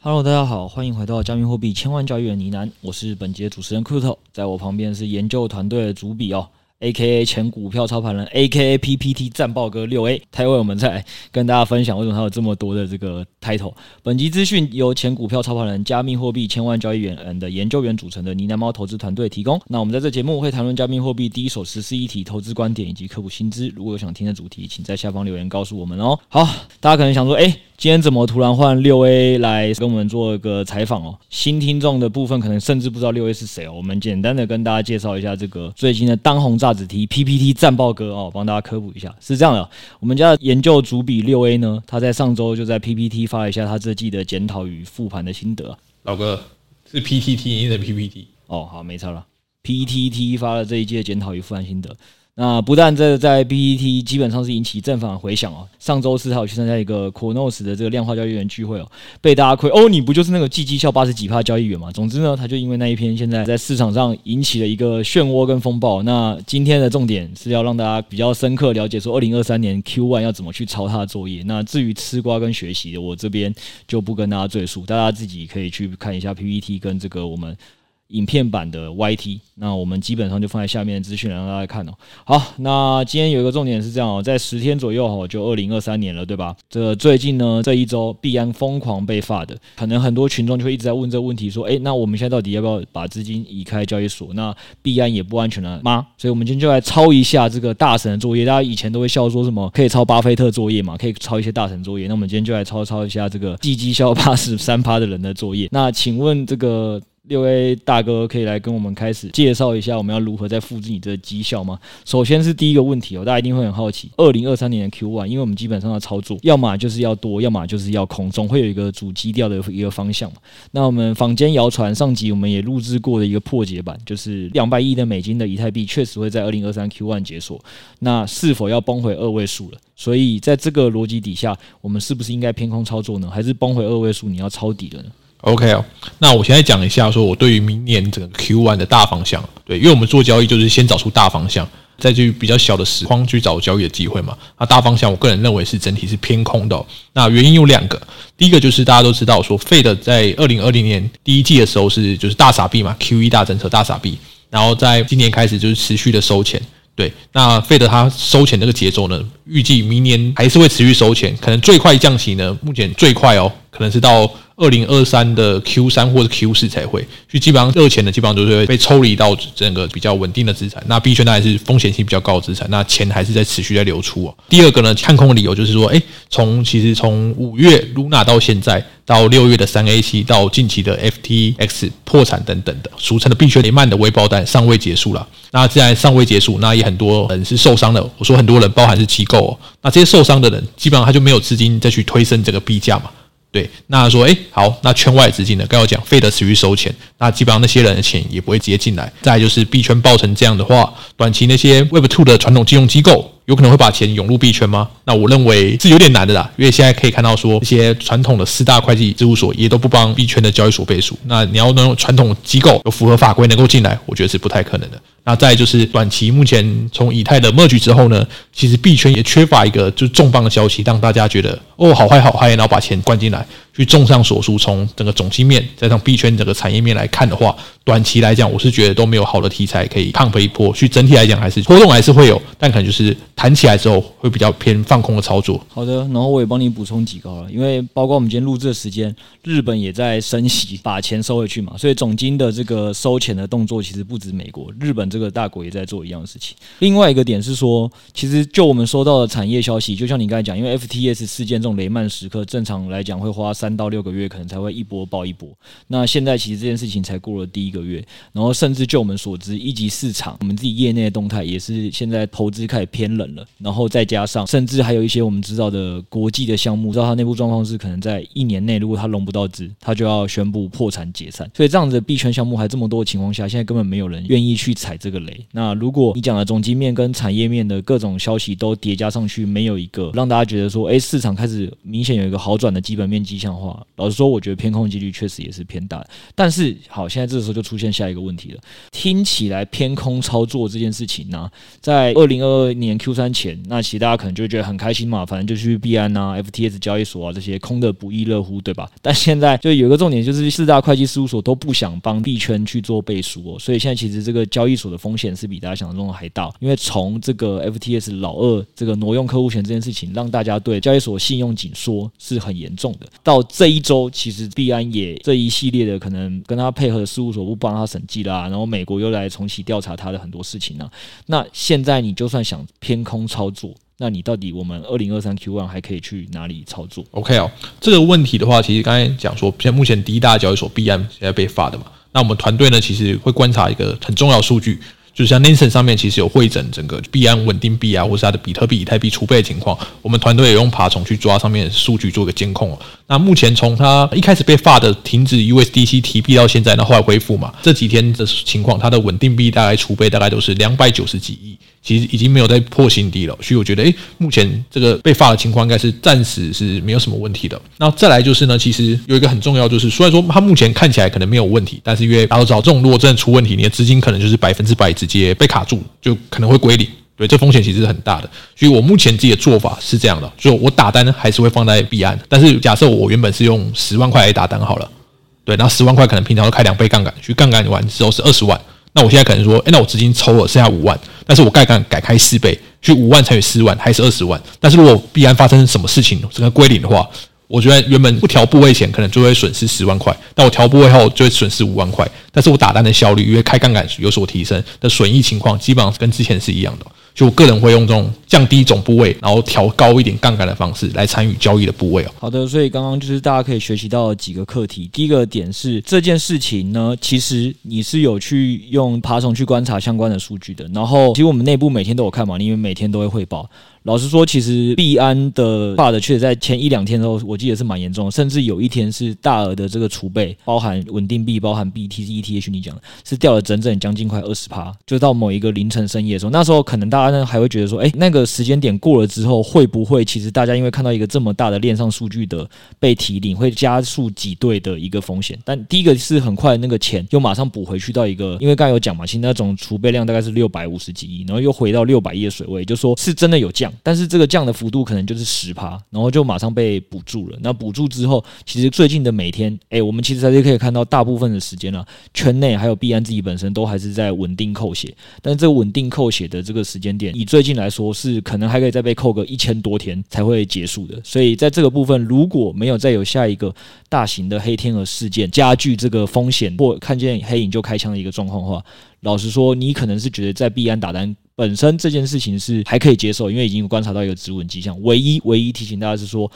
Hello，大家好，欢迎回到加密货币千万交易员呢喃，我是本节主持人 Kuto，在我旁边是研究团队的主笔哦。A.K.A 前股票操盘人，A.K.A PPT 战报哥六 A，他为我们再跟大家分享为什么他有这么多的这个 title。本集资讯由前股票操盘人、加密货币千万交易员的研究员组成的呢喃猫投资团队提供。那我们在这节目会谈论加密货币第一手实施议题、投资观点以及科普新知。如果有想听的主题，请在下方留言告诉我们哦。好，大家可能想说，哎。今天怎么突然换六 A 来跟我们做一个采访哦？新听众的部分可能甚至不知道六 A 是谁哦。我们简单的跟大家介绍一下这个最近的当红炸子题 PPT 战报哥哦，帮大家科普一下。是这样的，我们家的研究主笔六 A 呢，他在上周就在 PPT 发了一下他这季的检讨与复盘的心得。老哥是 PTT 你的 PPT 哦，好，没错了，PTT 发了这一季的检讨与复盘心得。那不但这在 B T T 基本上是引起正反回响哦，上周四还有去参加一个 c o n o s 的这个量化交易员聚会哦，被大家亏哦，你不就是那个绩绩效八十几趴交易员嘛？总之呢，他就因为那一篇现在在市场上引起了一个漩涡跟风暴。那今天的重点是要让大家比较深刻了解说，二零二三年 Q1 要怎么去抄他的作业。那至于吃瓜跟学习，我这边就不跟大家赘述，大家自己可以去看一下 PPT 跟这个我们。影片版的 YT，那我们基本上就放在下面资讯让大家看哦。好，那今天有一个重点是这样哦，在十天左右哦，就二零二三年了，对吧？这最近呢，这一周币安疯狂被发的，可能很多群众就会一直在问这个问题，说，诶，那我们现在到底要不要把资金移开交易所？那币安也不安全了吗？所以，我们今天就来抄一下这个大神的作业。大家以前都会笑说什么可以抄巴菲特作业嘛，可以抄一些大神作业。那我们今天就来抄抄一下这个季绩效八十三趴的人的作业。那请问这个。六 A 大哥可以来跟我们开始介绍一下，我们要如何再复制你这个绩效吗？首先是第一个问题哦，大家一定会很好奇，二零二三年的 Q1，因为我们基本上的操作，要么就是要多，要么就是要空，总会有一个主基调的一个方向嘛。那我们坊间谣传，上集我们也录制过的一个破解版，就是两百亿的美金的以太币确实会在二零二三 Q1 解锁，那是否要崩回二位数了？所以在这个逻辑底下，我们是不是应该偏空操作呢？还是崩回二位数你要抄底了呢？OK 哦，那我现在讲一下，说我对于明年整个 Q1 的大方向，对，因为我们做交易就是先找出大方向，再去比较小的时框去找交易的机会嘛。那大方向，我个人认为是整体是偏空的。那原因有两个，第一个就是大家都知道说，Fed 在二零二零年第一季的时候是就是大傻币嘛，QE 大政策大傻币，然后在今年开始就是持续的收钱。对，那 Fed 它收钱这个节奏呢，预计明年还是会持续收钱，可能最快降息呢，目前最快哦，可能是到。二零二三的 Q 三或者 Q 四才会，所以基本上热钱呢，基本上都是被抽离到整个比较稳定的资产。那币圈当然是风险性比较高的资产，那钱还是在持续在流出哦。第二个呢，看空的理由就是说，哎，从其实从五月 Luna 到现在，到六月的三 A 七，到近期的 FTX 破产等等的，俗称的币圈雷曼的微爆弹尚未结束了。那既然尚未结束，那也很多人是受伤的。我说很多人，包含是机构哦。那这些受伤的人，基本上他就没有资金再去推升这个币价嘛。对，那说，哎，好，那圈外资金呢？刚要讲，Fed 持续收钱，那基本上那些人的钱也不会直接进来。再就是币圈爆成这样的话，短期那些 Web Two 的传统金融机构有可能会把钱涌入币圈吗？那我认为是有点难的啦，因为现在可以看到说，一些传统的四大会计事务所也都不帮币圈的交易所背书。那你要能用传统机构有符合法规能够进来，我觉得是不太可能的。那再就是短期，目前从以太的 merge 之后呢，其实币圈也缺乏一个就是重磅的消息，让大家觉得哦，好嗨好嗨，然后把钱灌进来。去综上所述，从整个总经面再上币圈整个产业面来看的话，短期来讲，我是觉得都没有好的题材可以抗飞一波。去整体来讲，还是波动还是会有，但可能就是弹起来之后会比较偏放空的操作。好的，然后我也帮你补充几个了，因为包括我们今天录制的时间，日本也在升息，把钱收回去嘛，所以总经的这个收钱的动作其实不止美国，日本这个大国也在做一样的事情。另外一个点是说，其实就我们收到的产业消息，就像你刚才讲，因为 FTS 事件这种雷曼时刻，正常来讲会花三。三到六个月可能才会一波爆一波。那现在其实这件事情才过了第一个月，然后甚至就我们所知，一级市场我们自己业内的动态也是现在投资开始偏冷了。然后再加上，甚至还有一些我们知道的国际的项目，知道它内部状况是可能在一年内，如果它融不到资，它就要宣布破产解散。所以这样子的币圈项目还这么多的情况下，现在根本没有人愿意去踩这个雷。那如果你讲的总经面跟产业面的各种消息都叠加上去，没有一个让大家觉得说，哎，市场开始明显有一个好转的基本面迹象。话，老实说，我觉得偏空几率确实也是偏大。但是好，现在这个时候就出现下一个问题了，听起来偏空操作这件事情呢、在二零二二年 Q 三前，那其实大家可能就会觉得很开心嘛，反正就去币安啊、FTS 交易所啊这些空的不亦乐乎，对吧？但现在就有一个重点，就是四大会计事务所都不想帮币圈去做背书哦，所以现在其实这个交易所的风险是比大家想象中的还大，因为从这个 FTS 老二这个挪用客户钱这件事情，让大家对交易所信用紧缩是很严重的。到这一周，其实币安也这一系列的可能跟他配合的事务所不帮他审计啦，然后美国又来重启调查他的很多事情呢、那现在你就算想偏空操作，那你到底我们二零二三 Q one 还可以去哪里操作？OK 哦，这个问题的话，其实刚才讲说，现目前第一大交易所币安现在被罚的嘛，那我们团队呢，其实会观察一个很重要的数据。就像 Nansen 上面其实有会诊整个币安稳定币啊，或是它的比特币、以太币储备的情况，我们团队也用爬虫去抓上面数据做个监控。那目前从它一开始被发的停止 USDC 提币到现在，那后来恢复嘛，这几天的情况，它的稳定币大概储备大概都是两百九十几亿，其实已经没有再破新低了。所以我觉得，诶，目前这个被罚的情况应该是暂时是没有什么问题的。那再来就是呢，其实有一个很重要，就是虽然说它目前看起来可能没有问题，但是因为大家都知道，这种如果真的出问题，你的资金可能就是百分之百直接被卡住，就可能会归零。对，这风险其实是很大的。所以我目前自己的做法是这样的，就我打单还是会放在币安，但是假设我原本是用十万块来打单好了，对，那十万块可能平常都开两倍杠杆，去杠杆完之后是二十万，那我现在可能说，诶，那我资金抽了剩下五万，但是我杠杆改开四倍，去五万乘以四万还是二十万，但是如果必然发生什么事情，整个归零的话。我觉得原本不调部位前可能就会损失十万块，但我调部位后就会损失五万块。但是我打单的效率因为开杠杆有所提升的损益情况，基本上跟之前是一样的。就我个人会用这种降低总部位，然后调高一点杠杆的方式来参与交易的部位哦。好的，所以刚刚就是大家可以学习到几个课题。第一个点是这件事情呢，其实你是有去用爬虫去观察相关的数据的。然后其实我们内部每天都有看嘛，因为每天都会汇报。老实说，其实币安的发的确实在前一两天的时候，我记得是蛮严重的，甚至有一天是大额的这个储备，包含稳定币、包含 BTC、ETH，你讲的是掉了整整将近快二十趴，就到某一个凌晨深夜的时候，那时候可能大家呢还会觉得说，哎，那个时间点过了之后，会不会其实大家因为看到一个这么大的链上数据的被提领，会加速挤兑的一个风险？但第一个是很快那个钱又马上补回去到一个，因为刚才有讲嘛，其实那种储备量大概是六百五十几亿，然后又回到六百亿的水位，就说是真的有降。但是这个降的幅度可能就是十趴，然后就马上被补住了。那补住之后，其实最近的每天，哎，我们其实还是可以看到，大部分的时间呢、圈内还有币安自己本身都还是在稳定扣血。但是这个稳定扣血的这个时间点，以最近来说，是可能还可以再被扣个一千多天才会结束的。所以在这个部分，如果没有再有下一个大型的黑天鹅事件加剧这个风险，或看见黑影就开枪的一个状况的话，老实说，你可能是觉得在币安打单。本身这件事情是还可以接受，因为已经观察到一个止稳迹象。唯一唯一提醒大家是说。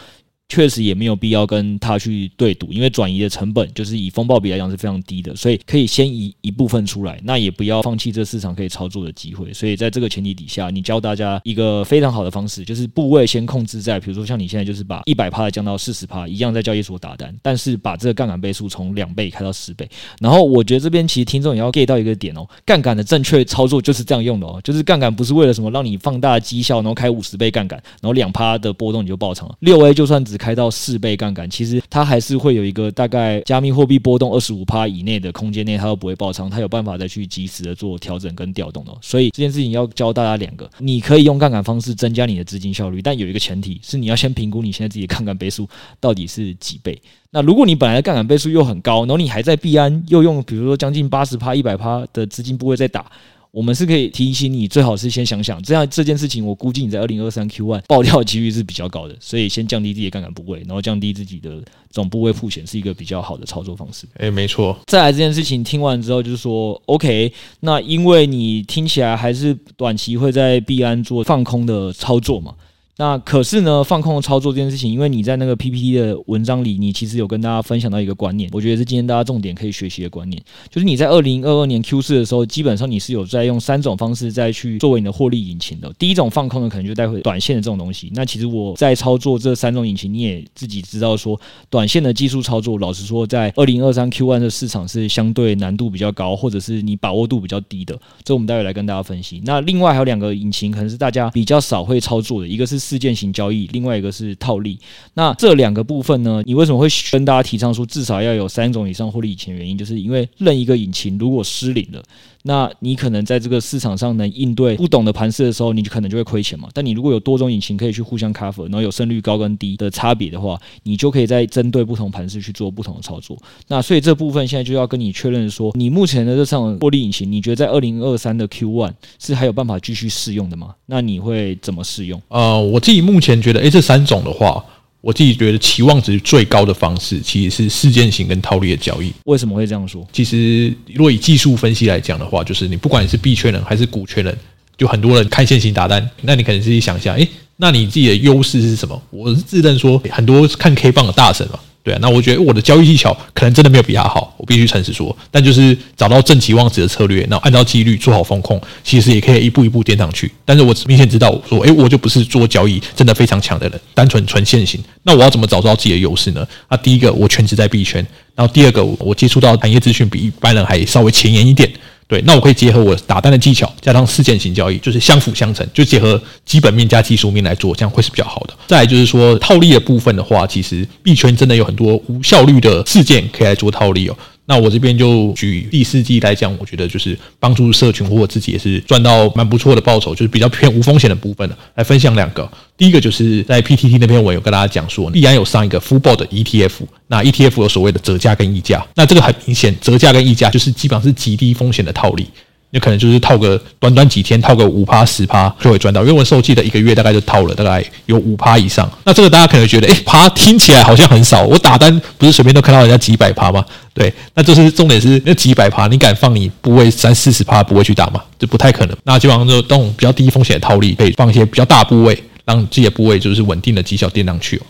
确实也没有必要跟他去对赌，因为转移的成本就是以风暴比来讲是非常低的，所以可以先移一部分出来，那也不要放弃这市场可以操作的机会。所以在这个前提底下，你教大家一个非常好的方式，就是部位先控制在，比如说像你现在就是把一百趴降到四十趴，一样在交易所打单，但是把这个杠杆倍数从两倍开到十倍。然后我觉得这边其实听众也要 get 到一个点哦，杠杆的正确操作就是这样用的哦，就是杠杆不是为了什么让你放大绩效，然后开五十倍杠杆，然后两趴的波动你就爆仓了。六 A 就算只开到四倍。杠杆其实它还是会有一个大概加密货币波动二十五趴以内的空间内，它都不会爆仓，它有办法再去及时的做调整跟调动的。所以这件事情要教大家两个，你可以用杠杆方式增加你的资金效率，但有一个前提是你要先评估你现在自己的杠杆倍数到底是几倍。那如果你本来的杠杆倍数又很高，然后你还在币安又用比如说将近八十趴、一百趴的资金部位在打。我们是可以提醒你，最好是先想想，这样这件事情，我估计你在二零二三 Q one 爆掉的几率是比较高的，所以先降低自己的杠杆部位，然后降低自己的总部位付险，是一个比较好的操作方式。哎，没错。再来这件事情听完之后，就是说，OK，那因为你听起来还是短期会在币安做放空的操作嘛。那可是呢，放空操作这件事情，因为你在那个 PPT 的文章里，你其实有跟大家分享到一个观念，我觉得是今天大家重点可以学习的观念，就是你在二零二二年 Q 四的时候，基本上你是有在用三种方式再去作为你的获利引擎的。第一种放空的可能就带回短线的这种东西。那其实我在操作这三种引擎，你也自己知道说，短线的技术操作，老实说，在二零二三 Q one 的市场是相对难度比较高，或者是你把握度比较低的。这我们待会来跟大家分析。那另外还有两个引擎，可能是大家比较少会操作的，一个是事件型交易，另外一个是套利。那这两个部分呢，你为什么会跟大家提倡说至少要有三种以上获利引擎原因，就是因为任一个引擎如果失灵了。那你可能在这个市场上能应对不懂的盘势的时候，你就可能就会亏钱嘛。但你如果有多种引擎可以去互相 cover，然后有胜率高跟低的差别的话，你就可以在针对不同盘势去做不同的操作。那所以这部分现在就要跟你确认说，你目前的这场获利引擎，你觉得在二零二三的 Q one 是还有办法继续试用的吗？那你会怎么试用？呃，我自己目前觉得，诶，这三种的话。我自己觉得期望值最高的方式其实是事件型跟套利的交易。为什么会这样说？其实，如果以技术分析来讲的话，就是你不管你是币圈人还是股圈人，就很多人看线型打单，那你可能自己想一下，诶，那你自己的优势是什么？我是自认说，很多看 K 棒的大神嘛。对啊，那我觉得我的交易技巧可能真的没有比他好，我必须诚实说。但就是找到正期望值的策略，然后按照纪律做好风控，其实也可以一步一步垫上去。但是我明显知道说，诶，我就不是做交易真的非常强的人，单纯纯线型。那我要怎么找到自己的优势呢？啊，第一个我全职在币圈，然后第二个我接触到产业资讯比一般人还稍微前沿一点。对，那我可以结合我打单的技巧，加上事件型交易，就是相辅相成，就结合基本面加技术面来做，这样会是比较好的。再来就是说套利的部分的话，其实币圈真的有很多无效率的事件可以来做套利哦。那我这边就举第四季来讲，我觉得就是帮助社群或我自己也是赚到蛮不错的报酬，就是比较偏无风险的部分的，来分享两个。第一个就是在 PTT 那边，我有跟大家讲说，必然有上一个 Fubo 的 ETF，那 ETF 有所谓的折价跟溢价，那这个很明显，折价跟溢价就是基本上是极低风险的套利。那可能就是套个短短几天，套个五趴十趴就会赚到。因为我受记得一个月大概就套了大概有五趴以上。那这个大家可能觉得，诶，趴听起来好像很少。我打单不是随便都看到人家几百趴吗？对，那就是重点是那几百趴，你敢放你部位三四十趴不会去打吗？这不太可能。那基本上就这种比较低风险的套利，可以放一些比较大部位，让自己的部位就是稳定的绩效垫上去哦。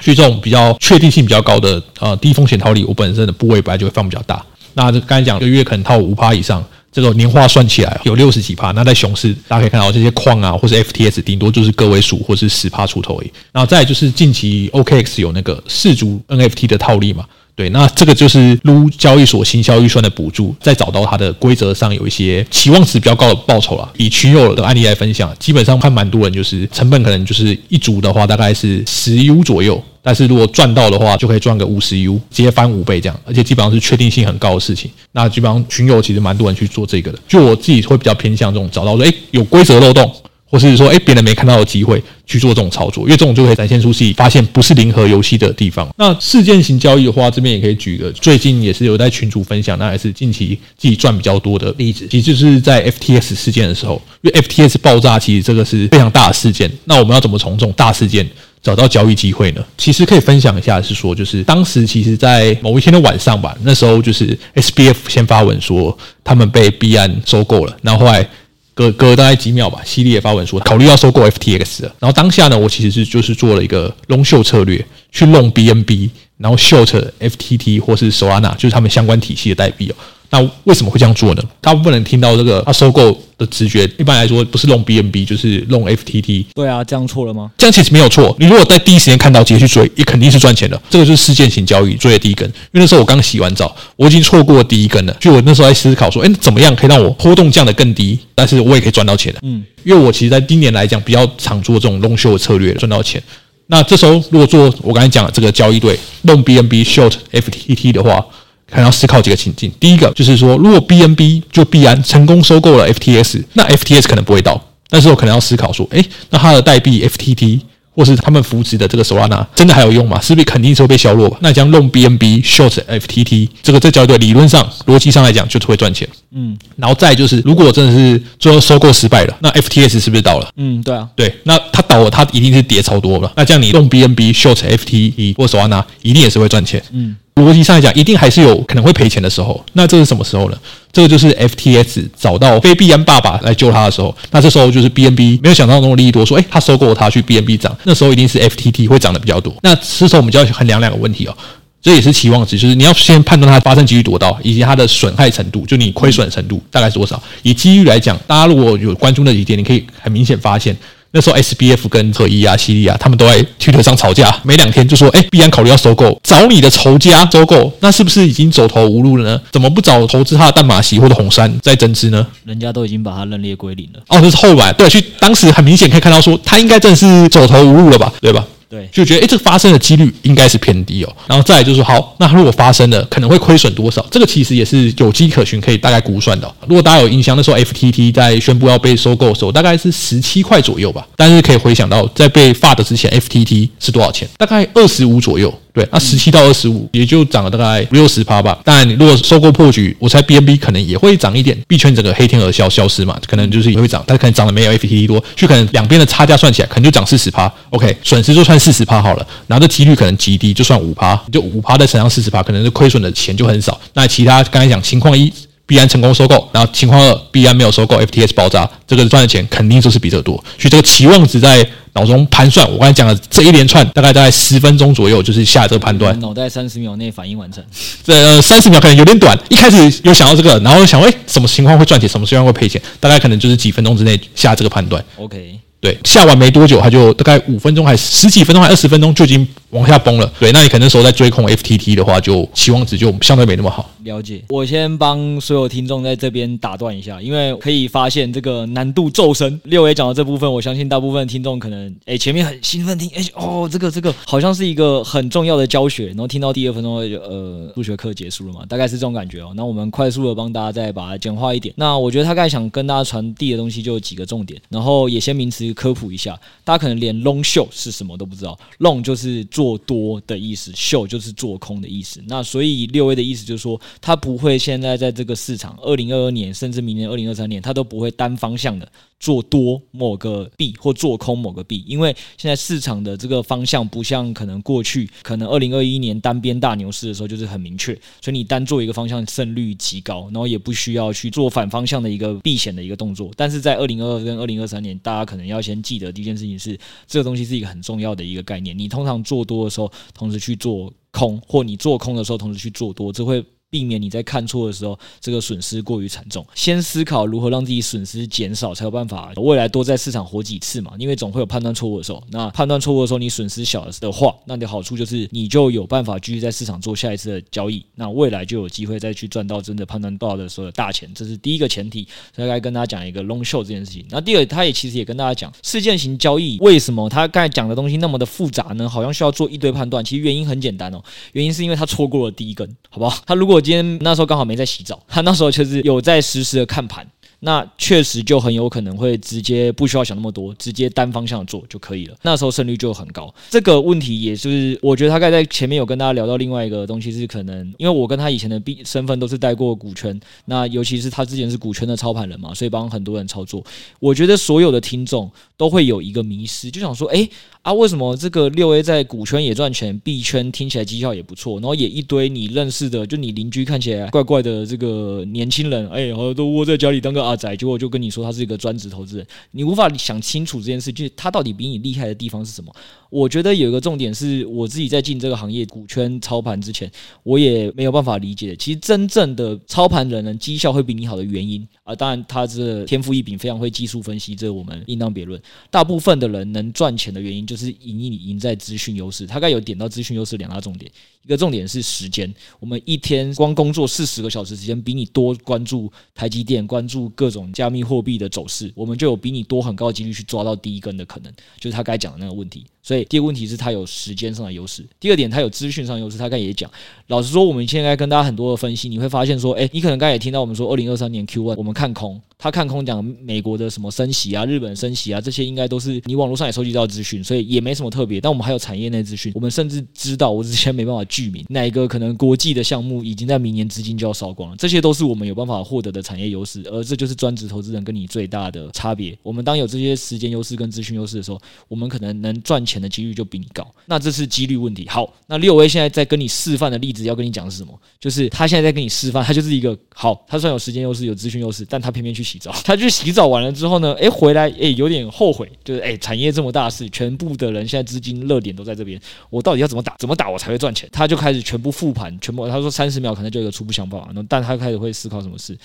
所以这种比较确定性比较高的呃低风险套利，我本身的部位本来就会放比较大。那这刚才讲一个月可能套五趴以上。这个年化算起来有六十几趴，那在熊市大家可以看到这些矿啊，或是 FTS 顶多就是个位数，或是十趴出头而已。然后再就是近期 OKX 有那个四足 NFT 的套利嘛，对，那这个就是撸交易所行销预算的补助，再找到它的规则上有一些期望值比较高的报酬了。以群友的案例来分享，基本上看蛮多人就是成本可能就是一组的话大概是十 U 左右。但是如果赚到的话，就可以赚个五十 U，直接翻五倍这样，而且基本上是确定性很高的事情。那基本上群友其实蛮多人去做这个的，就我自己会比较偏向这种找到说，诶有规则漏洞，或是说，诶别人没看到的机会去做这种操作，因为这种就可以展现出自己发现不是零和游戏的地方。那事件型交易的话，这边也可以举个最近也是有在群主分享，那还是近期自己赚比较多的例子，其实就是在 FTS 事件的时候，因为 FTS 爆炸其实这个是非常大的事件，那我们要怎么从这种大事件找到交易机会呢？其实可以分享一下，是说就是当时其实，在某一天的晚上吧，那时候就是 SBF 先发文说他们被币安收购了，然后后来隔隔大概几秒吧，犀利也发文说考虑要收购 FTX。然后当下呢，我其实是就是做了一个龙秀策略，去弄 BNB，然后秀 t FTT 或是 Solana，就是他们相关体系的代币哦。那为什么会这样做呢？大部分人听到这个他收购的直觉，一般来说不是弄 BNB 就是弄 FTT。对啊，这样错了吗？这样其实没有错。你如果在第一时间看到，直接去追，也肯定是赚钱的。这个就是事件型交易追的第一根。因为那时候我刚洗完澡，我已经错过第一根了。就我那时候在思考说，哎，怎么样可以让我波动降得更低，但是我也可以赚到钱的。嗯，因为我其实在今年来讲比较常做这种 long short 的策略，赚到钱。那这时候如果做我刚才讲的这个交易对弄 BNB short FTT 的话。还要思考几个情境。第一个就是说，如果 BNB 就必然成功收购了 FTS，那 FTS 可能不会倒，但是我可能要思考说，诶，那它的代币 FTT 或是他们扶持的这个 Solana 真的还有用吗？是不是肯定是会被削弱吧？那将 long BNB short FTT 这个这交易对理论上逻辑上来讲就是会赚钱。嗯，然后再就是，如果真的是最后收购失败了，那 FTS 是不是倒了？嗯，对啊，对，那它倒了，它一定是跌超多了。那这样你 long BNB short FTT 或 Solana 一定也是会赚钱。嗯。逻辑上来讲，一定还是有可能会赔钱的时候。那这是什么时候呢？这个就是 FTS 找到非币安爸爸来救他的时候。那这时候就是 BNB 没有想到那么利益多，说，诶，他收购他去 BNB 涨，那时候一定是 FTT 会涨得比较多。那这时候我们就要衡量两个问题哦，这也是期望值，就是你要先判断它发生几率多大，以及它的损害程度，就你亏损程度大概是多少。以几率来讲，大家如果有关注那几点，你可以很明显发现。那时候 SBF 跟合一啊、西利啊，他们都在 Twitter 上吵架，没两天就说，哎，必然考虑要收购，找你的仇家收购，那是不是已经走投无路了呢？怎么不找投资他的淡马锡或者红杉再增资呢？人家都已经把他认列归零了。哦，这是后来，对，去当时很明显可以看到说，他应该真的是走投无路了吧，对吧？对，就觉得哎，这个发生的几率应该是偏低哦。然后再来就是说，好，那如果发生了，可能会亏损多少？这个其实也是有迹可循，可以大概估算的。如果大家有印象，那时候 FTT 在宣布要被收购的时候，大概是十七块左右吧。但是可以回想到，在被发的之前，FTT 是多少钱？大概二十五左右。对，那十七到二十五，也就涨了大概五六十趴吧。当然，你如果收购破局，我猜 BNB 可能也会涨一点。币圈整个黑天鹅消消失嘛，可能就是也会涨，但可能涨的没有 FTT 多，就可能两边的差价算起来，可能就涨四十趴。OK，损失就算四十趴好了，然后这几率可能极低，就算五趴，就五趴再乘上四十趴，可能是亏损的钱就很少。那其他刚才讲情况一，币安成功收购，然后情况二，必安没有收购 FTS 爆炸，这个赚的钱肯定就是比这多。所以这个期望值在。脑中盘算，我刚才讲的这一连串大概大概十分钟左右，就是下这个判断。脑袋三十秒内反应完成。这三十秒可能有点短，一开始有想到这个，然后想，哎，什么情况会赚钱，什么情况会赔钱？大概可能就是几分钟之内下这个判断。OK。对，下完没多久，他就大概五分钟还十几分钟，还二十分钟就已经往下崩了。对，那你可能那时候在追控 FTT 的话，就期望值就相对没那么好。了解，我先帮所有听众在这边打断一下，因为可以发现这个难度骤升。六 A 讲到这部分，我相信大部分听众可能哎前面很兴奋听，哎哦这个这个好像是一个很重要的教学，然后听到第二分钟就呃数学课结束了嘛，大概是这种感觉哦。那我们快速的帮大家再把它简化一点。那我觉得他刚才想跟大家传递的东西就有几个重点，然后也先名词。科普一下，大家可能连 long show 是什么都不知道。long 就是做多的意思 show 就是做空的意思。那所以六 A 的意思就是说，它不会现在在这个市场，二零二二年甚至明年二零二三年，它都不会单方向的。做多某个币或做空某个币，因为现在市场的这个方向不像可能过去，可能二零二一年单边大牛市的时候就是很明确，所以你单做一个方向胜率极高，然后也不需要去做反方向的一个避险的一个动作。但是在二零二二跟二零二三年，大家可能要要先记得第一件事情是，这个东西是一个很重要的一个概念。你通常做多的时候，同时去做空，或你做空的时候，同时去做多，这会。避免你在看错的时候，这个损失过于惨重。先思考如何让自己损失减少，才有办法未来多在市场活几次嘛。因为总会有判断错误的时候。那判断错误的时候，你损失小的话，那你的好处就是你就有办法继续在市场做下一次的交易。那未来就有机会再去赚到真的判断到的时候的大钱。这是第一个前提。所以该跟大家讲一个 long show 这件事情。那第二，他也其实也跟大家讲事件型交易为什么他刚才讲的东西那么的复杂呢？好像需要做一堆判断。其实原因很简单哦，原因是因为他错过了第一根，好不好？他如果我今天那时候刚好没在洗澡，他那时候确实有在实时的看盘。那确实就很有可能会直接不需要想那么多，直接单方向做就可以了。那时候胜率就很高。这个问题也是，我觉得他刚才在前面有跟大家聊到另外一个东西，是可能因为我跟他以前的身份都是带过股权，那尤其是他之前是股权的操盘人嘛，所以帮很多人操作。我觉得所有的听众都会有一个迷失，就想说，哎啊，为什么这个六 A 在股圈也赚钱，币圈听起来绩效也不错，然后也一堆你认识的，就你邻居看起来怪怪的这个年轻人，哎，好像都窝在家里当个阿。仔，结果就跟你说他是一个专职投资人，你无法想清楚这件事，就是他到底比你厉害的地方是什么？我觉得有一个重点是我自己在进这个行业股圈操盘之前，我也没有办法理解。其实真正的操盘人呢，绩效会比你好的原因啊，当然他是天赋异禀，非常会技术分析，这我们应当别论。大部分的人能赚钱的原因，就是赢你赢在资讯优势。他该有点到资讯优势两大重点，一个重点是时间，我们一天光工作四十个小时时间，比你多关注台积电，关注各种加密货币的走势，我们就有比你多很高的几率去抓到第一根的可能，就是他该讲的那个问题。所以第一个问题是他有时间上的优势，第二点他有资讯上优势。他刚也讲，老实说，我们现在跟大家很多的分析，你会发现说，诶，你可能刚才也听到我们说，二零二三年 Q one 我们看空。他看空讲美国的什么升息啊，日本升息啊，这些应该都是你网络上也收集到资讯，所以也没什么特别。但我们还有产业内资讯，我们甚至知道，我之前没办法具名哪一个可能国际的项目已经在明年资金就要烧光了，这些都是我们有办法获得的产业优势，而这就是专职投资人跟你最大的差别。我们当有这些时间优势跟资讯优势的时候，我们可能能赚钱的几率就比你高。那这是几率问题。好，那六 A 现在在跟你示范的例子要跟你讲是什么？就是他现在在跟你示范，他就是一个好，他虽然有时间优势有资讯优势，但他偏偏去洗澡，他去洗。洗澡完了之后呢，诶，回来诶，有点后悔，就是诶，产业这么大事，全部的人现在资金热点都在这边，我到底要怎么打？怎么打我才会赚钱？他他就开始全部复盘，全部他说三十秒可能就有初步想法，但他开始会思考什么事。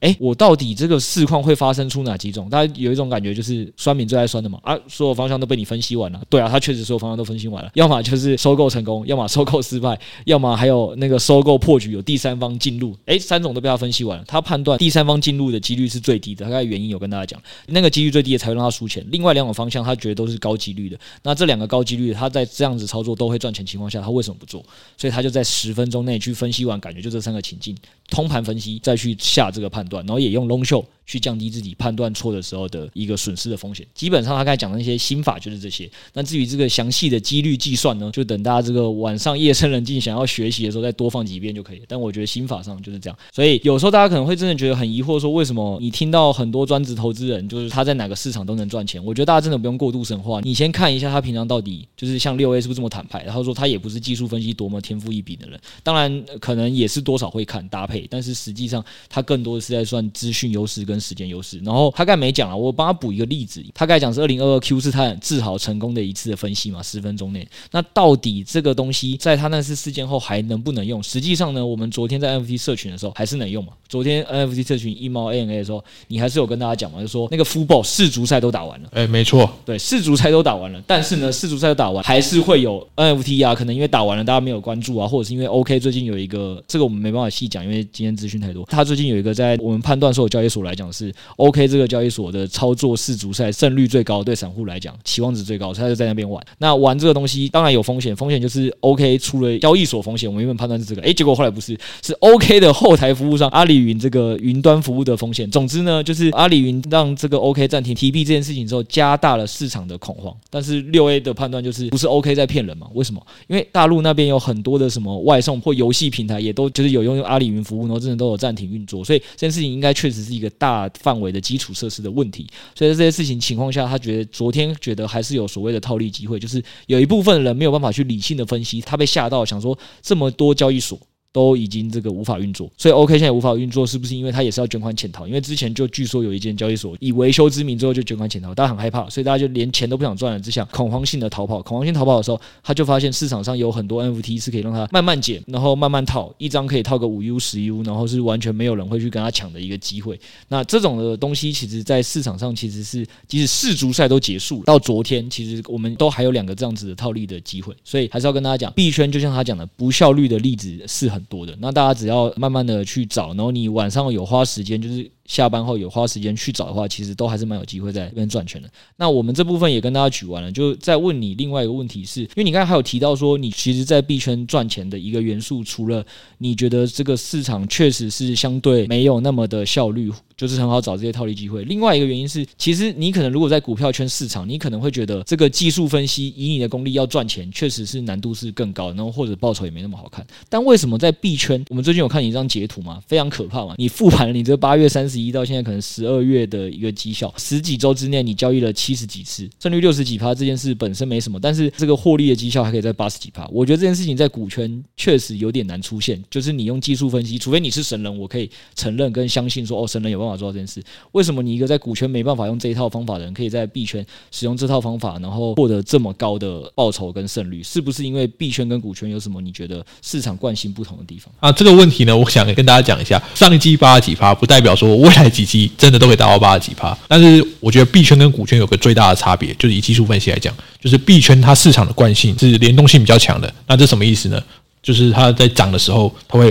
哎，我到底这个市况会发生出哪几种？大家有一种感觉就是酸民最爱酸的嘛，啊，所有方向都被你分析完了。对啊，他确实所有方向都分析完了，要么就是收购成功，要么收购失败，要么还有那个收购破局有第三方进入，哎，三种都被他分析完了。他判断第三方进入的几率是最低的，大概原因有跟大家讲，那个几率最低的才会让他输钱。另外两种方向他觉得都是高几率的，那这两个高几率他在这样子操作都会赚钱情况下，他为什么不做？所以他就在十分钟内去分析完，感觉就这三个情境，通盘分析再去下这个判断，然后也用 long show。去降低自己判断错的时候的一个损失的风险。基本上他刚才讲的那些心法就是这些。那至于这个详细的几率计算呢，就等大家这个晚上夜深人静想要学习的时候再多放几遍就可以。但我觉得心法上就是这样。所以有时候大家可能会真的觉得很疑惑，说为什么你听到很多专职投资人就是他在哪个市场都能赚钱？我觉得大家真的不用过度神话。你先看一下他平常到底就是像六 A 是不是这么坦白？然后说他也不是技术分析多么天赋异禀的人，当然可能也是多少会看搭配，但是实际上他更多的是在在算资讯优势跟时间优势，然后。他刚才没讲了，我帮他补一个例子。他刚才讲是二零二二 Q 是他很自豪成功的一次的分析嘛，十分钟内。那到底这个东西在他那次事件后还能不能用？实际上呢，我们昨天在 NFT 社群的时候还是能用嘛。昨天 NFT 社群一毛 ANA 的时候，你还是有跟大家讲嘛，就说那个 football 世足赛都打完了。哎，没错，对，世足赛都打完了。但是呢，世足赛都打完，还是会有 NFT 啊，可能因为打完了大家没有关注啊，或者是因为 OK 最近有一个这个我们没办法细讲，因为今天资讯太多。他最近有一个在我我们判断所有交易所来讲是 OK 这个交易所的。操作世足赛胜率最高，对散户来讲期望值最高，所以他就在那边玩。那玩这个东西当然有风险，风险就是 OK 出了交易所风险。我们原本判断是这个，诶，结果后来不是，是 OK 的后台服务上阿里云这个云端服务的风险。总之呢，就是阿里云让这个 OK 暂停 TP 这件事情之后，加大了市场的恐慌。但是六 A 的判断就是不是 OK 在骗人嘛？为什么？因为大陆那边有很多的什么外送或游戏平台也都就是有用阿里云服务，然后真的都有暂停运作，所以这事情应该确实是一个大范围的基础设施的问题。所以在这些事情情况下，他觉得昨天觉得还是有所谓的套利机会，就是有一部分人没有办法去理性的分析，他被吓到，想说这么多交易所。都已经这个无法运作，所以 OK 现在无法运作，是不是因为他也是要卷款潜逃？因为之前就据说有一间交易所以维修之名之后就卷款潜逃，大家很害怕，所以大家就连钱都不想赚了，只想恐慌性的逃跑。恐慌性逃跑的时候，他就发现市场上有很多 NFT 是可以让他慢慢减，然后慢慢套，一张可以套个五 U 十 U，然后是完全没有人会去跟他抢的一个机会。那这种的东西，其实在市场上其实是即使世足赛都结束到昨天，其实我们都还有两个这样子的套利的机会。所以还是要跟大家讲，币圈就像他讲的，不效率的例子是很多的。那大家。只要慢慢的去找，然后你晚上有花时间，就是。下班后有花时间去找的话，其实都还是蛮有机会在这边赚钱的。那我们这部分也跟大家举完了，就再问你另外一个问题是，因为你刚才还有提到说，你其实，在币圈赚钱的一个元素，除了你觉得这个市场确实是相对没有那么的效率，就是很好找这些套利机会。另外一个原因是，其实你可能如果在股票圈市场，你可能会觉得这个技术分析以你的功力要赚钱，确实是难度是更高，然后或者报酬也没那么好看。但为什么在币圈，我们最近有看你一张截图嘛，非常可怕嘛，你复盘了你这八月三十一到现在可能十二月的一个绩效，十几周之内你交易了七十几次，胜率六十几趴，这件事本身没什么，但是这个获利的绩效还可以在八十几趴。我觉得这件事情在股圈确实有点难出现，就是你用技术分析，除非你是神人，我可以承认跟相信说，哦，神人有办法做到这件事。为什么你一个在股圈没办法用这一套方法的人，可以在币圈使用这套方法，然后获得这么高的报酬跟胜率？是不是因为币圈跟股圈有什么你觉得市场惯性不同的地方啊？这个问题呢，我想跟大家讲一下，上一季八十几趴，不代表说我未来几季真的都会达到八十几趴。但是我觉得币圈跟股圈有个最大的差别，就是以技术分析来讲，就是币圈它市场的惯性是联动性比较强的。那这什么意思呢？就是它在涨的时候，它会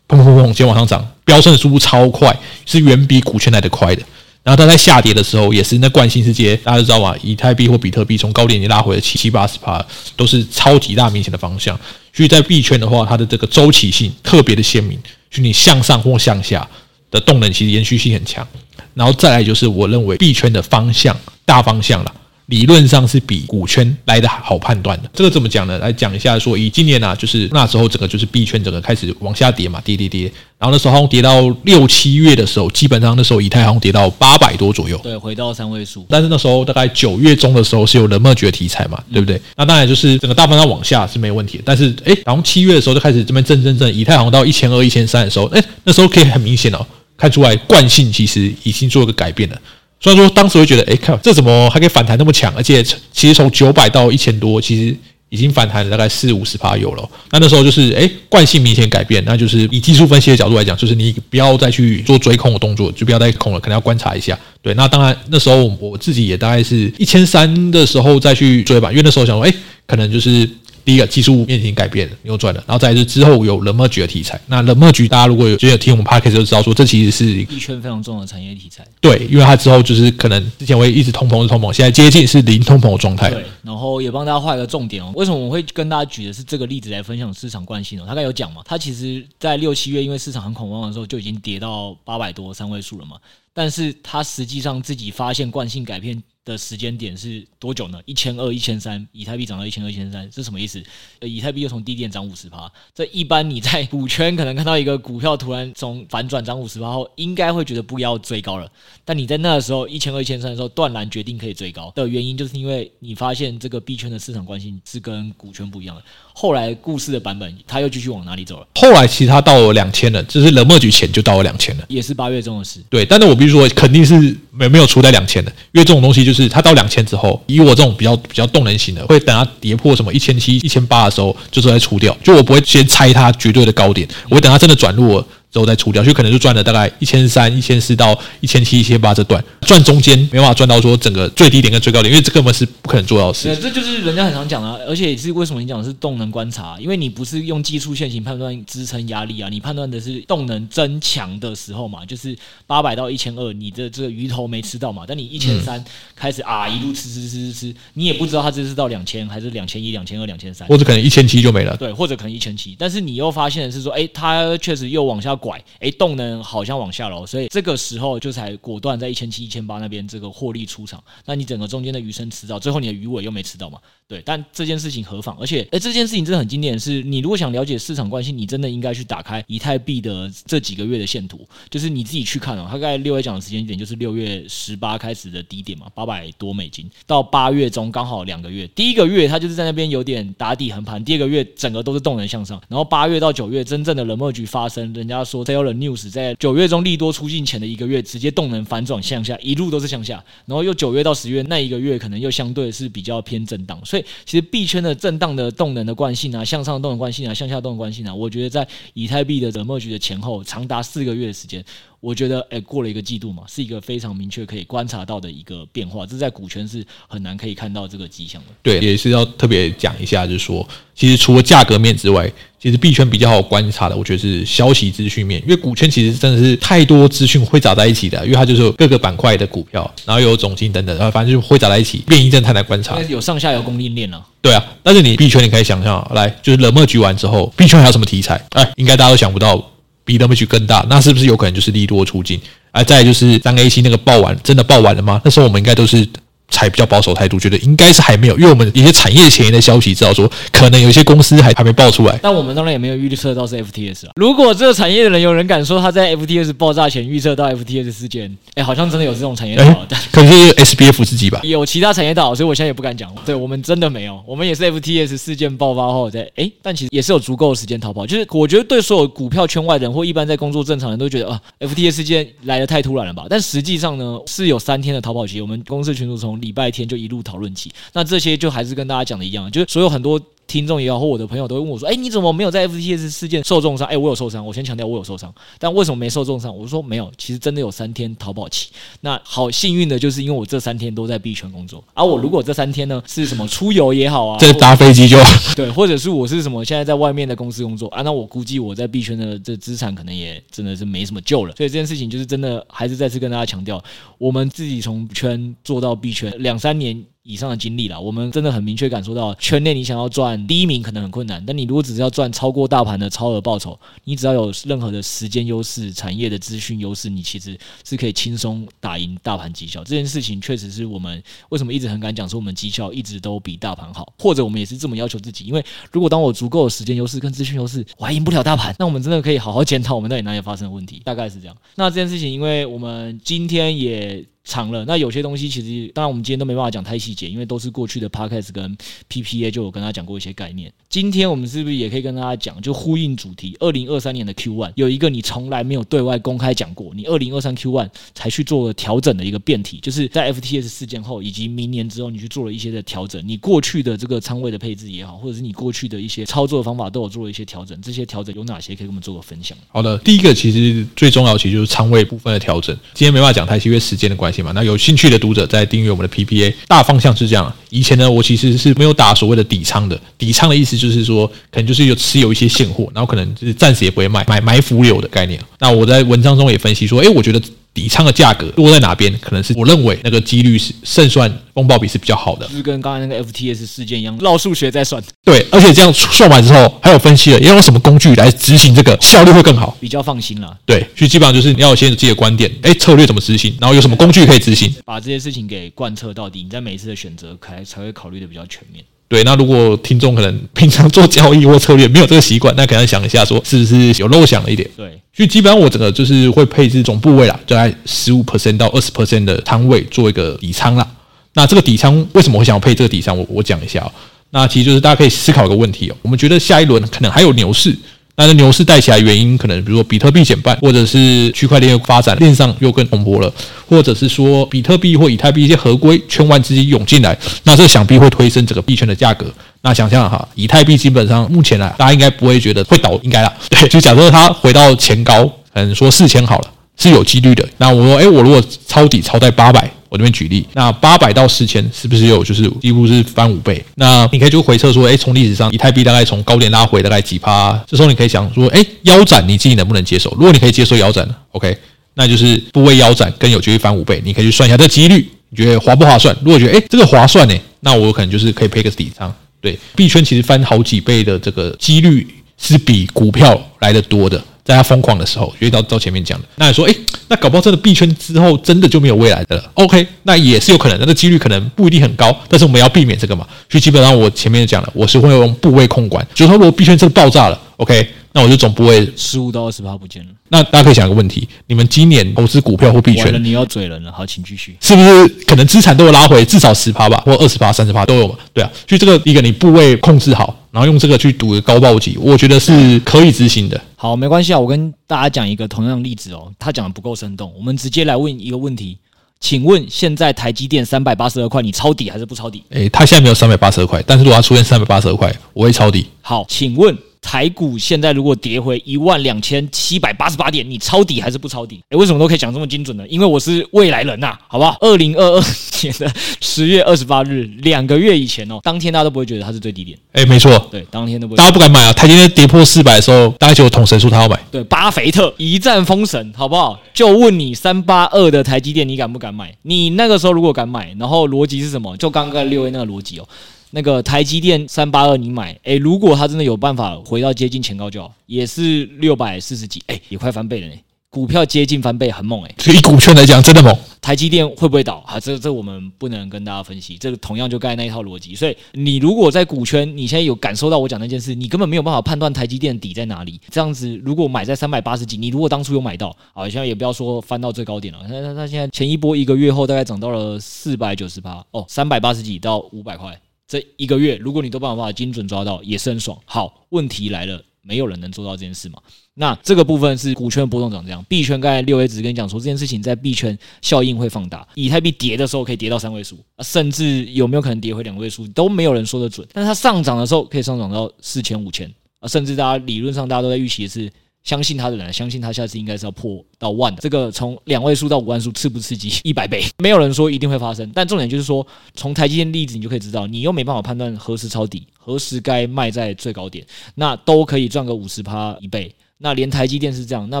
砰砰砰砰先往上涨，飙升的速度超快，是远比股圈来的快的。然后它在下跌的时候，也是那惯性世界，大家都知道嘛，以太币或比特币从高点已经拉回了七七八十趴，都是超级大明显的方向。所以在币圈的话，它的这个周期性特别的鲜明，就你向上或向下的动能其实延续性很强。然后再来就是我认为币圈的方向，大方向了。理论上是比股圈来的好判断的，这个怎么讲呢？来讲一下，说以今年啊，就是那时候整个就是币圈整个开始往下跌嘛，跌跌跌，然后那时候跌到六七月的时候，基本上那时候以太好像跌到八百多左右，对，回到三位数。但是那时候大概九月中的时候是有人脉觉得题材嘛，对不对？那当然就是整个大方向往下是没有问题的，但是哎，然后七月的时候就开始这边震震震，以太好像到一千二、一千三的时候，哎，那时候可以很明显哦，看出来惯性其实已经做一个改变了。虽然说当时会觉得，哎，看这怎么还可以反弹那么强？而且其实从九百到一千多，其实已经反弹了大概四五十趴有了。那那时候就是哎，惯性明显改变，那就是以技术分析的角度来讲，就是你不要再去做追空的动作，就不要再空了，可能要观察一下。对，那当然那时候我自己也大概是一千三的时候再去追吧，因为那时候想说，哎，可能就是。第一个技术面已经改变了，扭转了，然后再来是之后有冷漠局的题材。那冷漠局大家如果有就有听我们 podcast 就知道说，这其实是一圈非常重要的产业题材。对，因为它之后就是可能之前会一直通膨是通膨，现在接近是零通膨的状态。对，然后也帮大家画一个重点哦。为什么我会跟大家举的是这个例子来分享市场惯性呢？他刚有讲嘛，它其实在六七月因为市场很恐慌的时候就已经跌到八百多三位数了嘛，但是它实际上自己发现惯性改变。的时间点是多久呢？一千二、一千三，以太币涨到一千二、一千三，是什么意思？呃，以太币又从低点涨五十趴。这一般你在 股圈可能看到一个股票突然从反转涨五十趴后，应该会觉得不要追高了。但你在那个时候一千二、一千三的时候，断然决定可以追高的原因，就是因为你发现这个币圈的市场关系是跟股圈不一样的。后来故事的版本，他又继续往哪里走了？后来其实他到了两千了，就是冷漠局前就到了两千了，也是八月中的事。对，但是我必须说，肯定是没没有出在两千的，因为这种东西就是是它到两千之后，以我这种比较比较动能型的，会等它跌破什么一千七、一千八的时候，就是在出掉。就我不会先猜它绝对的高点，我会等它真的转弱了。之后再出掉，就可能就赚了大概一千三、一千四到一千七、一千八这段，赚中间没办法赚到说整个最低点跟最高点，因为这根本是不可能做到的事。对，这就是人家很常讲的，而且也是为什么你讲的是动能观察，因为你不是用技术线型判断支撑压力啊，你判断的是动能增强的时候嘛，就是八百到一千二，你的这个鱼头没吃到嘛，但你一千三开始啊一路吃吃吃吃吃，你也不知道它这是到两千还是两千一、两千二、两千三，或者可能一千七就没了。对，或者可能一千七，但是你又发现的是说，哎，它确实又往下。拐，哎，动能好像往下了，所以这个时候就才果断在一千七、一千八那边这个获利出场。那你整个中间的鱼生吃到，最后你的鱼尾又没吃到嘛？对，但这件事情何妨？而且，哎，这件事情真的很经典是，你如果想了解市场关系，你真的应该去打开以太币的这几个月的线图，就是你自己去看哦。大概六月讲的时间点就是六月十八开始的低点嘛，八百多美金，到八月中刚好两个月。第一个月它就是在那边有点打底横盘，第二个月整个都是动能向上。然后八月到九月真正的冷漠局发生，人家说 Taylor News 在九月中利多出境前的一个月，直接动能反转向下，一路都是向下。然后又九月到十月那一个月，可能又相对是比较偏震荡。所以其实币圈的震荡的动能的惯性啊，向上动能惯性啊，向下动能惯性啊，我觉得在以太币的冷漠局的前后长达四个月的时间。我觉得，哎，过了一个季度嘛，是一个非常明确可以观察到的一个变化，这在股权是很难可以看到这个迹象的。对，也是要特别讲一下，就是说，其实除了价格面之外，其实币圈比较好观察的，我觉得是消息资讯面，因为股圈其实真的是太多资讯会杂在一起的，因为它就是各个板块的股票，然后有总金等等，然后反正就是会杂在一起，变异正太难观察。有上下游供应链了。对啊，但是你币圈你可以想象，来就是冷漠局完之后，币圈还有什么题材？哎，应该大家都想不到。比那么去更大，那是不是有可能就是利多出尽？而再就是三 A 七那个爆完，真的爆完了吗？那时候我们应该都是。才比较保守态度，觉得应该是还没有，因为我们一些产业前沿的消息知道说，可能有一些公司还还没爆出来。但我们当然也没有预测到是 FTS 啊。如果这个产业的人有人敢说他在 FTS 爆炸前预测到 FTS 事件，哎、欸，好像真的有这种产业大佬，但可能是 SBF 自己吧。有其他产业大佬，所以我现在也不敢讲。对，我们真的没有，我们也是 FTS 事件爆发后在哎、欸，但其实也是有足够的时间逃跑。就是我觉得对所有股票圈外人或一般在工作正常人都觉得啊，FTS 事件来的太突然了吧？但实际上呢，是有三天的逃跑期。我们公司群组从礼拜天就一路。讨论起，那这些就还是跟大家讲的一样，就是所有很多听众也好，或我的朋友都会问我说：“哎，你怎么没有在 FTS 事件受重伤？”哎，我有受伤，我先强调我有受伤，但为什么没受重伤？我说没有，其实真的有三天逃跑期。那好幸运的就是因为我这三天都在币圈工作，而、啊、我如果这三天呢是什么出游也好啊，这搭飞机就对，或者是我是什么现在在外面的公司工作啊，那我估计我在币圈的这资产可能也真的是没什么救了。所以这件事情就是真的，还是再次跟大家强调，我们自己从圈做到币圈两三年。以上的经历了，我们真的很明确感受到，圈内你想要赚第一名可能很困难，但你如果只是要赚超过大盘的超额报酬，你只要有任何的时间优势、产业的资讯优势，你其实是可以轻松打赢大盘绩效。这件事情确实是我们为什么一直很敢讲说我们绩效一直都比大盘好，或者我们也是这么要求自己。因为如果当我足够的时间优势跟资讯优势，我还赢不了大盘，那我们真的可以好好检讨我们到底哪里发生的问题，大概是这样。那这件事情，因为我们今天也。长了。那有些东西其实，当然我们今天都没办法讲太细节，因为都是过去的 Podcast 跟 PPA 就有跟他讲过一些概念。今天我们是不是也可以跟大家讲，就呼应主题？二零二三年的 Q One 有一个你从来没有对外公开讲过，你二零二三 Q One 才去做了调整的一个变体，就是在 FTS 事件后以及明年之后，你去做了一些的调整。你过去的这个仓位的配置也好，或者是你过去的一些操作的方法都有做了一些调整。这些调整有哪些？可以跟我们做个分享。好的，第一个其实最重要，其实就是仓位部分的调整。今天没办法讲太细，因为时间的关系嘛。那有兴趣的读者在订阅我们的 PPA，大方向是这样。以前呢，我其实是没有打所谓的底仓的。底仓的意思就是说，可能就是有持有一些现货，然后可能就是暂时也不会卖，买埋伏流的概念。那我在文章中也分析说，诶，我觉得。底仓的价格落在哪边，可能是我认为那个几率是胜算风暴比是比较好的，就是跟刚才那个 FTS 事件一样，绕数学在算。对，而且这样算完之后，还有分析了要用什么工具来执行这个，效率会更好，比较放心了。对，所以基本上就是你要有先有自己的观点，哎，策略怎么执行，然后有什么工具可以执行，把这些事情给贯彻到底，你在每一次的选择开才会考虑的比较全面。对，那如果听众可能平常做交易或策略没有这个习惯，那可能想一下，说是不是有漏想了一点？对，所以基本上我整个就是会配置总部位啦，就在十五 percent 到二十 percent 的仓位做一个底仓啦。那这个底仓为什么会想要配这个底仓？我我讲一下哦。那其实就是大家可以思考一个问题哦，我们觉得下一轮可能还有牛市。那牛市带起来原因，可能比如说比特币减半，或者是区块链又发展，链上又更蓬勃了，或者是说比特币或以太币一些合规圈外资金涌进来，那这想必会推升整个币圈的价格。那想象哈，以太币基本上目前呢，大家应该不会觉得会倒，应该啦。对，就假设它回到前高，可能说四千好了，是有几率的。那我说，诶，我如果抄底抄在八百。我这边举例，那八百到四千是不是有就是几乎是翻五倍？那你可以就回测说，诶，从历史上以太币大概从高点拉回大概几趴？这时候你可以想说，诶，腰斩你自己能不能接受？如果你可以接受腰斩，OK，那就是部位腰斩跟有机会翻五倍，你可以去算一下这几率，你觉得划不划算？如果觉得诶这个划算呢，那我可能就是可以配个底仓。对，币圈其实翻好几倍的这个几率是比股票来的多的。在他疯狂的时候，因为到到前面讲的，那你说，哎、欸，那搞不好真的币圈之后真的就没有未来的了。OK，那也是有可能的，那几率可能不一定很高，但是我们要避免这个嘛。所以基本上我前面讲了，我是会用部位控管，就是说如果币圈真的爆炸了，OK。那我就总不会十五到二十趴不见了。那大家可以想一个问题：你们今年投资股票或币圈，你要嘴人了。好，请继续。是不是可能资产都有拉回至少十趴吧，或二十趴、三十趴都有嘛？对啊。所以这个一个你部位控制好，然后用这个去赌个高暴击，我觉得是可以执行的。好，没关系啊。我跟大家讲一个同样的例子哦，他讲的不够生动，我们直接来问一个问题：请问现在台积电三百八十二块，你抄底还是不抄底？诶，他现在没有三百八十二块，但是如果他出现三百八十二块，我会抄底。好，请问。台股现在如果跌回一万两千七百八十八点，你抄底还是不抄底？诶，为什么都可以讲这么精准呢？因为我是未来人呐、啊，好不好？二零二二年的十月二十八日，两个月以前哦，当天大家都不会觉得它是最低点。诶，没错，对，当天都不会，大家不敢买啊。台积电跌破四百的时候，大家就有统神说他要买。对，巴菲特一战封神，好不好？就问你三八二的台积电，你敢不敢买？你那个时候如果敢买，然后逻辑是什么？就刚刚六 A 那个逻辑哦。那个台积电三八二，你买，哎、欸，如果它真的有办法回到接近前高就好，也是六百四十几，哎、欸，也快翻倍了呢。股票接近翻倍很猛，诶。所以股权来讲真的猛。台积电会不会倒啊？这这我们不能跟大家分析，这个同样就刚才那一套逻辑。所以你如果在股圈，你现在有感受到我讲那件事，你根本没有办法判断台积电底在哪里。这样子，如果买在三百八十几，你如果当初有买到，啊，现在也不要说翻到最高点了，那那它现在前一波一个月后大概涨到了四百九十八，哦，三百八十几到五百块。这一个月，如果你都办法精准抓到，也是很爽。好，问题来了，没有人能做到这件事嘛？那这个部分是股圈波动长这样，币圈刚才六 A 只跟你讲说这件事情在币圈效应会放大。以太币跌的时候可以跌到三位数，甚至有没有可能跌回两位数，都没有人说得准。但是它上涨的时候可以上涨到四千、五千啊，甚至大家理论上大家都在预期的是。相信他的人，相信他下次应该是要破到万的。这个从两位数到五万数，刺不刺激？一百倍，没有人说一定会发生。但重点就是说，从台积电例子，你就可以知道，你又没办法判断何时抄底，何时该卖在最高点，那都可以赚个五十趴一倍。那连台积电是这样，那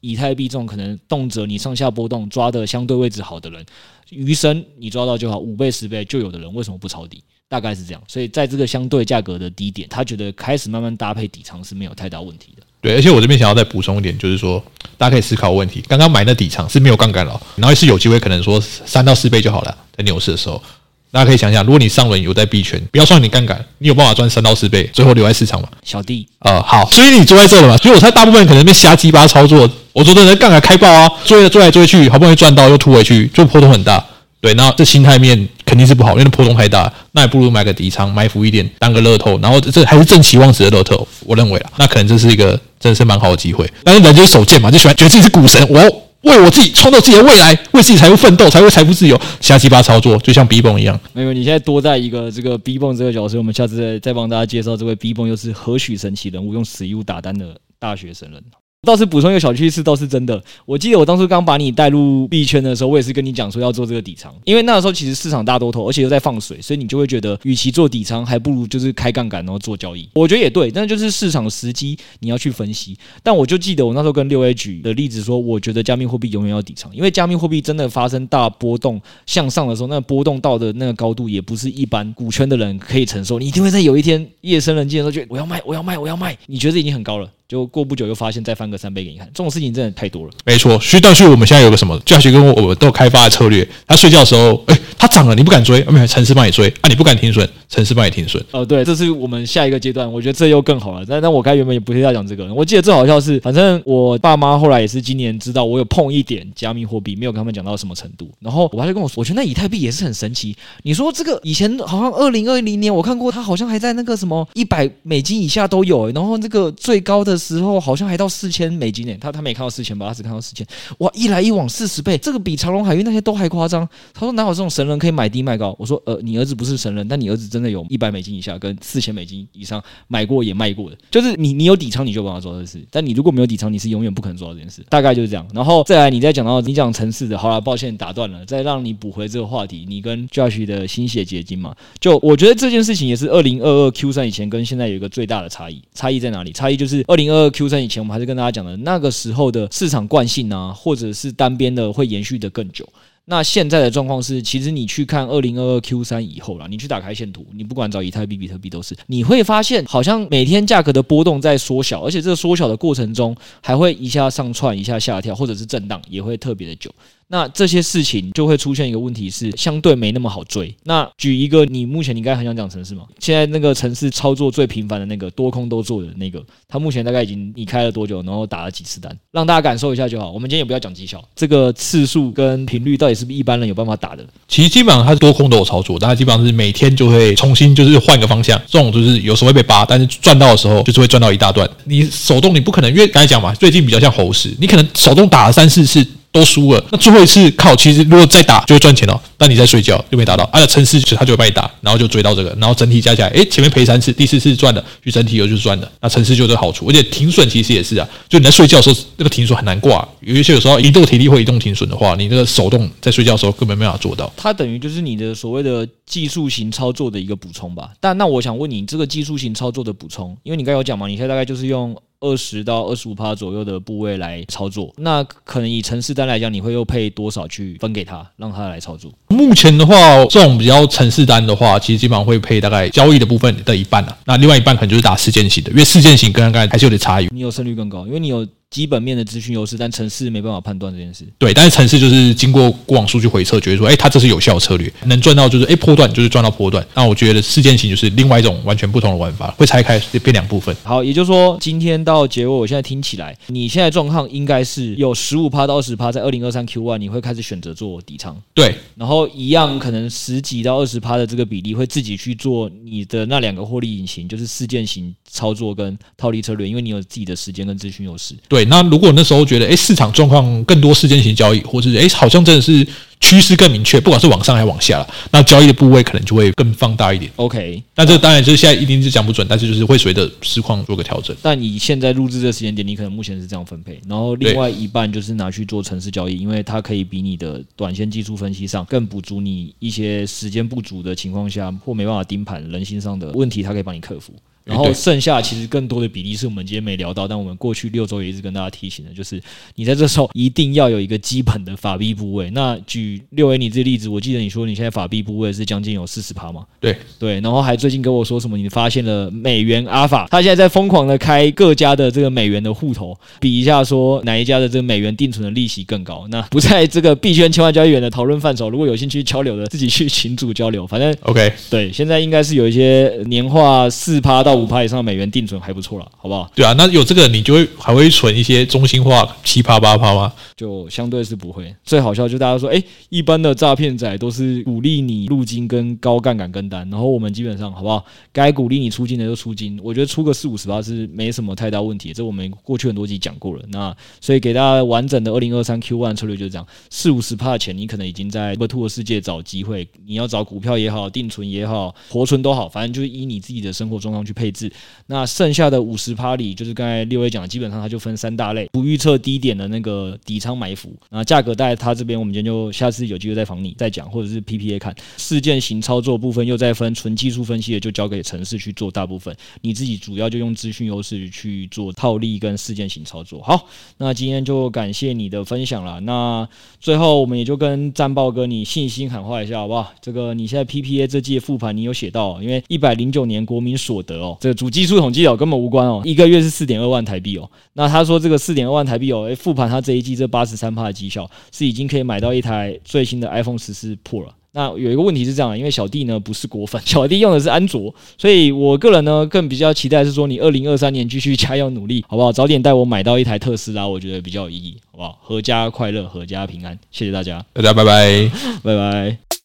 以太币这种可能动辄你上下波动抓的相对位置好的人，余生你抓到就好，五倍十倍就有的人为什么不抄底？大概是这样。所以在这个相对价格的低点，他觉得开始慢慢搭配底仓是没有太大问题的。对，而且我这边想要再补充一点，就是说，大家可以思考问题。刚刚买那底仓是没有杠杆了，然后是有机会可能说三到四倍就好了，在牛市的时候，大家可以想想，如果你上轮有在币圈，不要算你杠杆，你有办法赚三到四倍，最后留在市场吗？小弟，呃，好，所以你坐在这了嘛？所以我猜大部分人可能被瞎鸡巴操作，我昨天在杠杆开爆啊，追了追来追去，好不容易赚到又吐回去，就波动很大。对，那这心态面肯定是不好，因为波动太大，那也不如买个底仓，埋伏一点，当个乐透，然后这还是正期望值的乐透，我认为啊，那可能这是一个真的是蛮好的机会。但是人就是手贱嘛，就喜欢觉得自己是股神，我要为我自己创造自己的未来，为自己财富奋斗，才会财富自由，瞎鸡巴操作，就像 B 泵一样。没有，你现在多在一个这个 B 泵这个角色，我们下次再再帮大家介绍这位 B 泵又是何许神奇人物，用死物打单的大学神人。倒是补充一个小趋势，倒是真的。我记得我当初刚把你带入币圈的时候，我也是跟你讲说要做这个底仓，因为那个时候其实市场大多头，而且又在放水，所以你就会觉得，与其做底仓，还不如就是开杠杆然后做交易。我觉得也对，但就是市场时机你要去分析。但我就记得我那时候跟六 A 举的例子说，我觉得加密货币永远要底仓，因为加密货币真的发生大波动向上的时候，那波动到的那个高度也不是一般股圈的人可以承受。你一定会在有一天夜深人静的时候，觉得我要卖，我要卖，我要卖，你觉得已经很高了。就过不久又发现再翻个三倍给你看，这种事情真的太多了。没错，所以但是我们现在有个什么教学跟我们都开发的策略，他睡觉的时候，哎、他涨了你不敢追，没有程式帮你追啊，你不敢停损，城市帮你停损。哦，对，这是我们下一个阶段，我觉得这又更好了。但但我刚原本也不是要讲这个，我记得最好笑是，反正我爸妈后来也是今年知道我有碰一点加密货币，没有跟他们讲到什么程度。然后我爸就跟我说，我觉得那以太币也是很神奇。你说这个以前好像二零二零年我看过，它好像还在那个什么一百美金以下都有，然后这个最高的时候好像还。到四千美金呢，他他没看到四千吧，他只看到四千。哇，一来一往四十倍，这个比长隆海运那些都还夸张。他说哪有这种神人可以买低卖高？我说呃，你儿子不是神人，但你儿子真真的有一百美金以下跟四千美金以上买过也卖过的。就是你你有底仓你就帮他做这件事，但你如果没有底仓，你是永远不可能做到这件事。大概就是这样。然后再来，你再讲到你讲城市的，好了，抱歉打断了，再让你补回这个话题。你跟 Josh 的心血结晶嘛，就我觉得这件事情也是二零二二 Q 三以前跟现在有一个最大的差异。差异在哪里？差异就是二零二二 Q 三以前我们。还是跟大家讲的那个时候的市场惯性啊，或者是单边的会延续得更久。那现在的状况是，其实你去看二零二二 Q 三以后啦，你去打开线图，你不管找以太币、比特币都是，你会发现好像每天价格的波动在缩小，而且这个缩小的过程中还会一下上窜，一下下跳，或者是震荡，也会特别的久。那这些事情就会出现一个问题是，相对没那么好追。那举一个，你目前你应该很想讲城市吗？现在那个城市操作最频繁的那个多空都做的那个，他目前大概已经你开了多久，然后打了几次单，让大家感受一下就好。我们今天也不要讲绩效，这个次数跟频率到底是不是一般人有办法打的？其实基本上它是多空都有操作，大家基本上是每天就会重新就是换个方向，这种就是有时候会被扒，但是赚到的时候就是会赚到一大段。你手动你不可能，因为刚才讲嘛，最近比较像猴市，你可能手动打了三四次。都输了，那最后一次靠，其实如果再打就会赚钱了。但你在睡觉就没打到，按照程式他就会帮你打，然后就追到这个，然后整体加起来，诶，前面赔三次，第四次赚了，就整体又就是赚的。那程式就有这个好处，而且停损其实也是啊，就你在睡觉的时候，那个停损很难挂，有一些有时候移动体力或移动停损的话，你那个手动在睡觉的时候根本没办法做到。它等于就是你的所谓的技术型操作的一个补充吧。但那我想问你，这个技术型操作的补充，因为你刚才有讲嘛，你现在大概就是用。二十到二十五趴左右的部位来操作，那可能以城市单来讲，你会又配多少去分给他，让他来操作？目前的话，这种比较城市单的话，其实基本上会配大概交易的部分的一半了，那另外一半可能就是打事件型的，因为事件型跟刚才还是有点差异。你有胜率更高，因为你有。基本面的资讯优势，但城市没办法判断这件事。对，但是城市就是经过过往数据回测，觉得说，哎，它这是有效策略，能赚到就是，哎，波段就是赚到波段。那我觉得事件型就是另外一种完全不同的玩法，会拆开变两部分。好，也就是说，今天到结尾，我现在听起来，你现在状况应该是有十五趴到二十趴，在二零二三 Q one 你会开始选择做底仓。对，然后一样可能十几到二十趴的这个比例会自己去做你的那两个获利引擎，就是事件型操作跟套利策略，因为你有自己的时间跟资讯优势。对，那如果那时候。觉得哎，市场状况更多事件型交易，或者是哎，好像真的是趋势更明确，不管是往上还是往下了，那交易的部位可能就会更放大一点。OK，那这当然就是现在一定是讲不准，但是就是会随着市况做个调整。但你现在录制的时间点，你可能目前是这样分配，然后另外一半就是拿去做城市交易，因为它可以比你的短线技术分析上更补足你一些时间不足的情况下，或没办法盯盘人心上的问题，它可以帮你克服。然后剩下其实更多的比例是我们今天没聊到，但我们过去六周也一直跟大家提醒的，就是你在这时候一定要有一个基本的法币部位。那举六 A 你这例子，我记得你说你现在法币部位是将近有四十趴嘛？对对，然后还最近跟我说什么，你发现了美元阿法，他现在在疯狂的开各家的这个美元的户头，比一下说哪一家的这个美元定存的利息更高。那不在这个币圈千万交易员的讨论范畴，如果有兴趣交流的，自己去群组交流。反正 OK，对，现在应该是有一些年化四趴到。到五趴以上的美元定存还不错了，好不好？对啊，那有这个你就会还会存一些中心化七趴八趴吗？就相对是不会。最好笑就大家说，哎、欸，一般的诈骗仔都是鼓励你入金跟高杠杆跟单，然后我们基本上好不好？该鼓励你出金的就出金，我觉得出个四五十趴是没什么太大问题。这我们过去很多集讲过了。那所以给大家完整的二零二三 Q one 策略就是这样，四五十趴的钱你可能已经在 Web2 的世界找机会，你要找股票也好，定存也好，活存都好，反正就是以你自己的生活状况去配置。那剩下的五十趴里，就是刚才六位讲的，基本上它就分三大类：不预测低点的那个底仓埋伏，那价格带它这边，我们今天就下次有机会再访你再讲，或者是 PPA 看事件型操作部分又再分纯技术分析的，就交给城市去做大部分，你自己主要就用资讯优势去做套利跟事件型操作。好，那今天就感谢你的分享了。那最后我们也就跟战报哥你信心喊话一下好不好？这个你现在 PPA 这季复盘你有写到，因为一百零九年国民所得哦，这个主技术统计哦根本无关哦，一个月是四点二万台币哦。那他说这个四点二万台币哦，诶，复盘他这一季这八十三趴的绩效是已经可以买到一台最新的 iPhone 十四 Pro 了。那有一个问题是这样，因为小弟呢不是果粉，小弟用的是安卓，所以我个人呢更比较期待是说你二零二三年继续加油努力，好不好？早点带我买到一台特斯拉，我觉得比较有意义，好不好？阖家快乐，阖家平安，谢谢大家，大家拜拜，拜拜。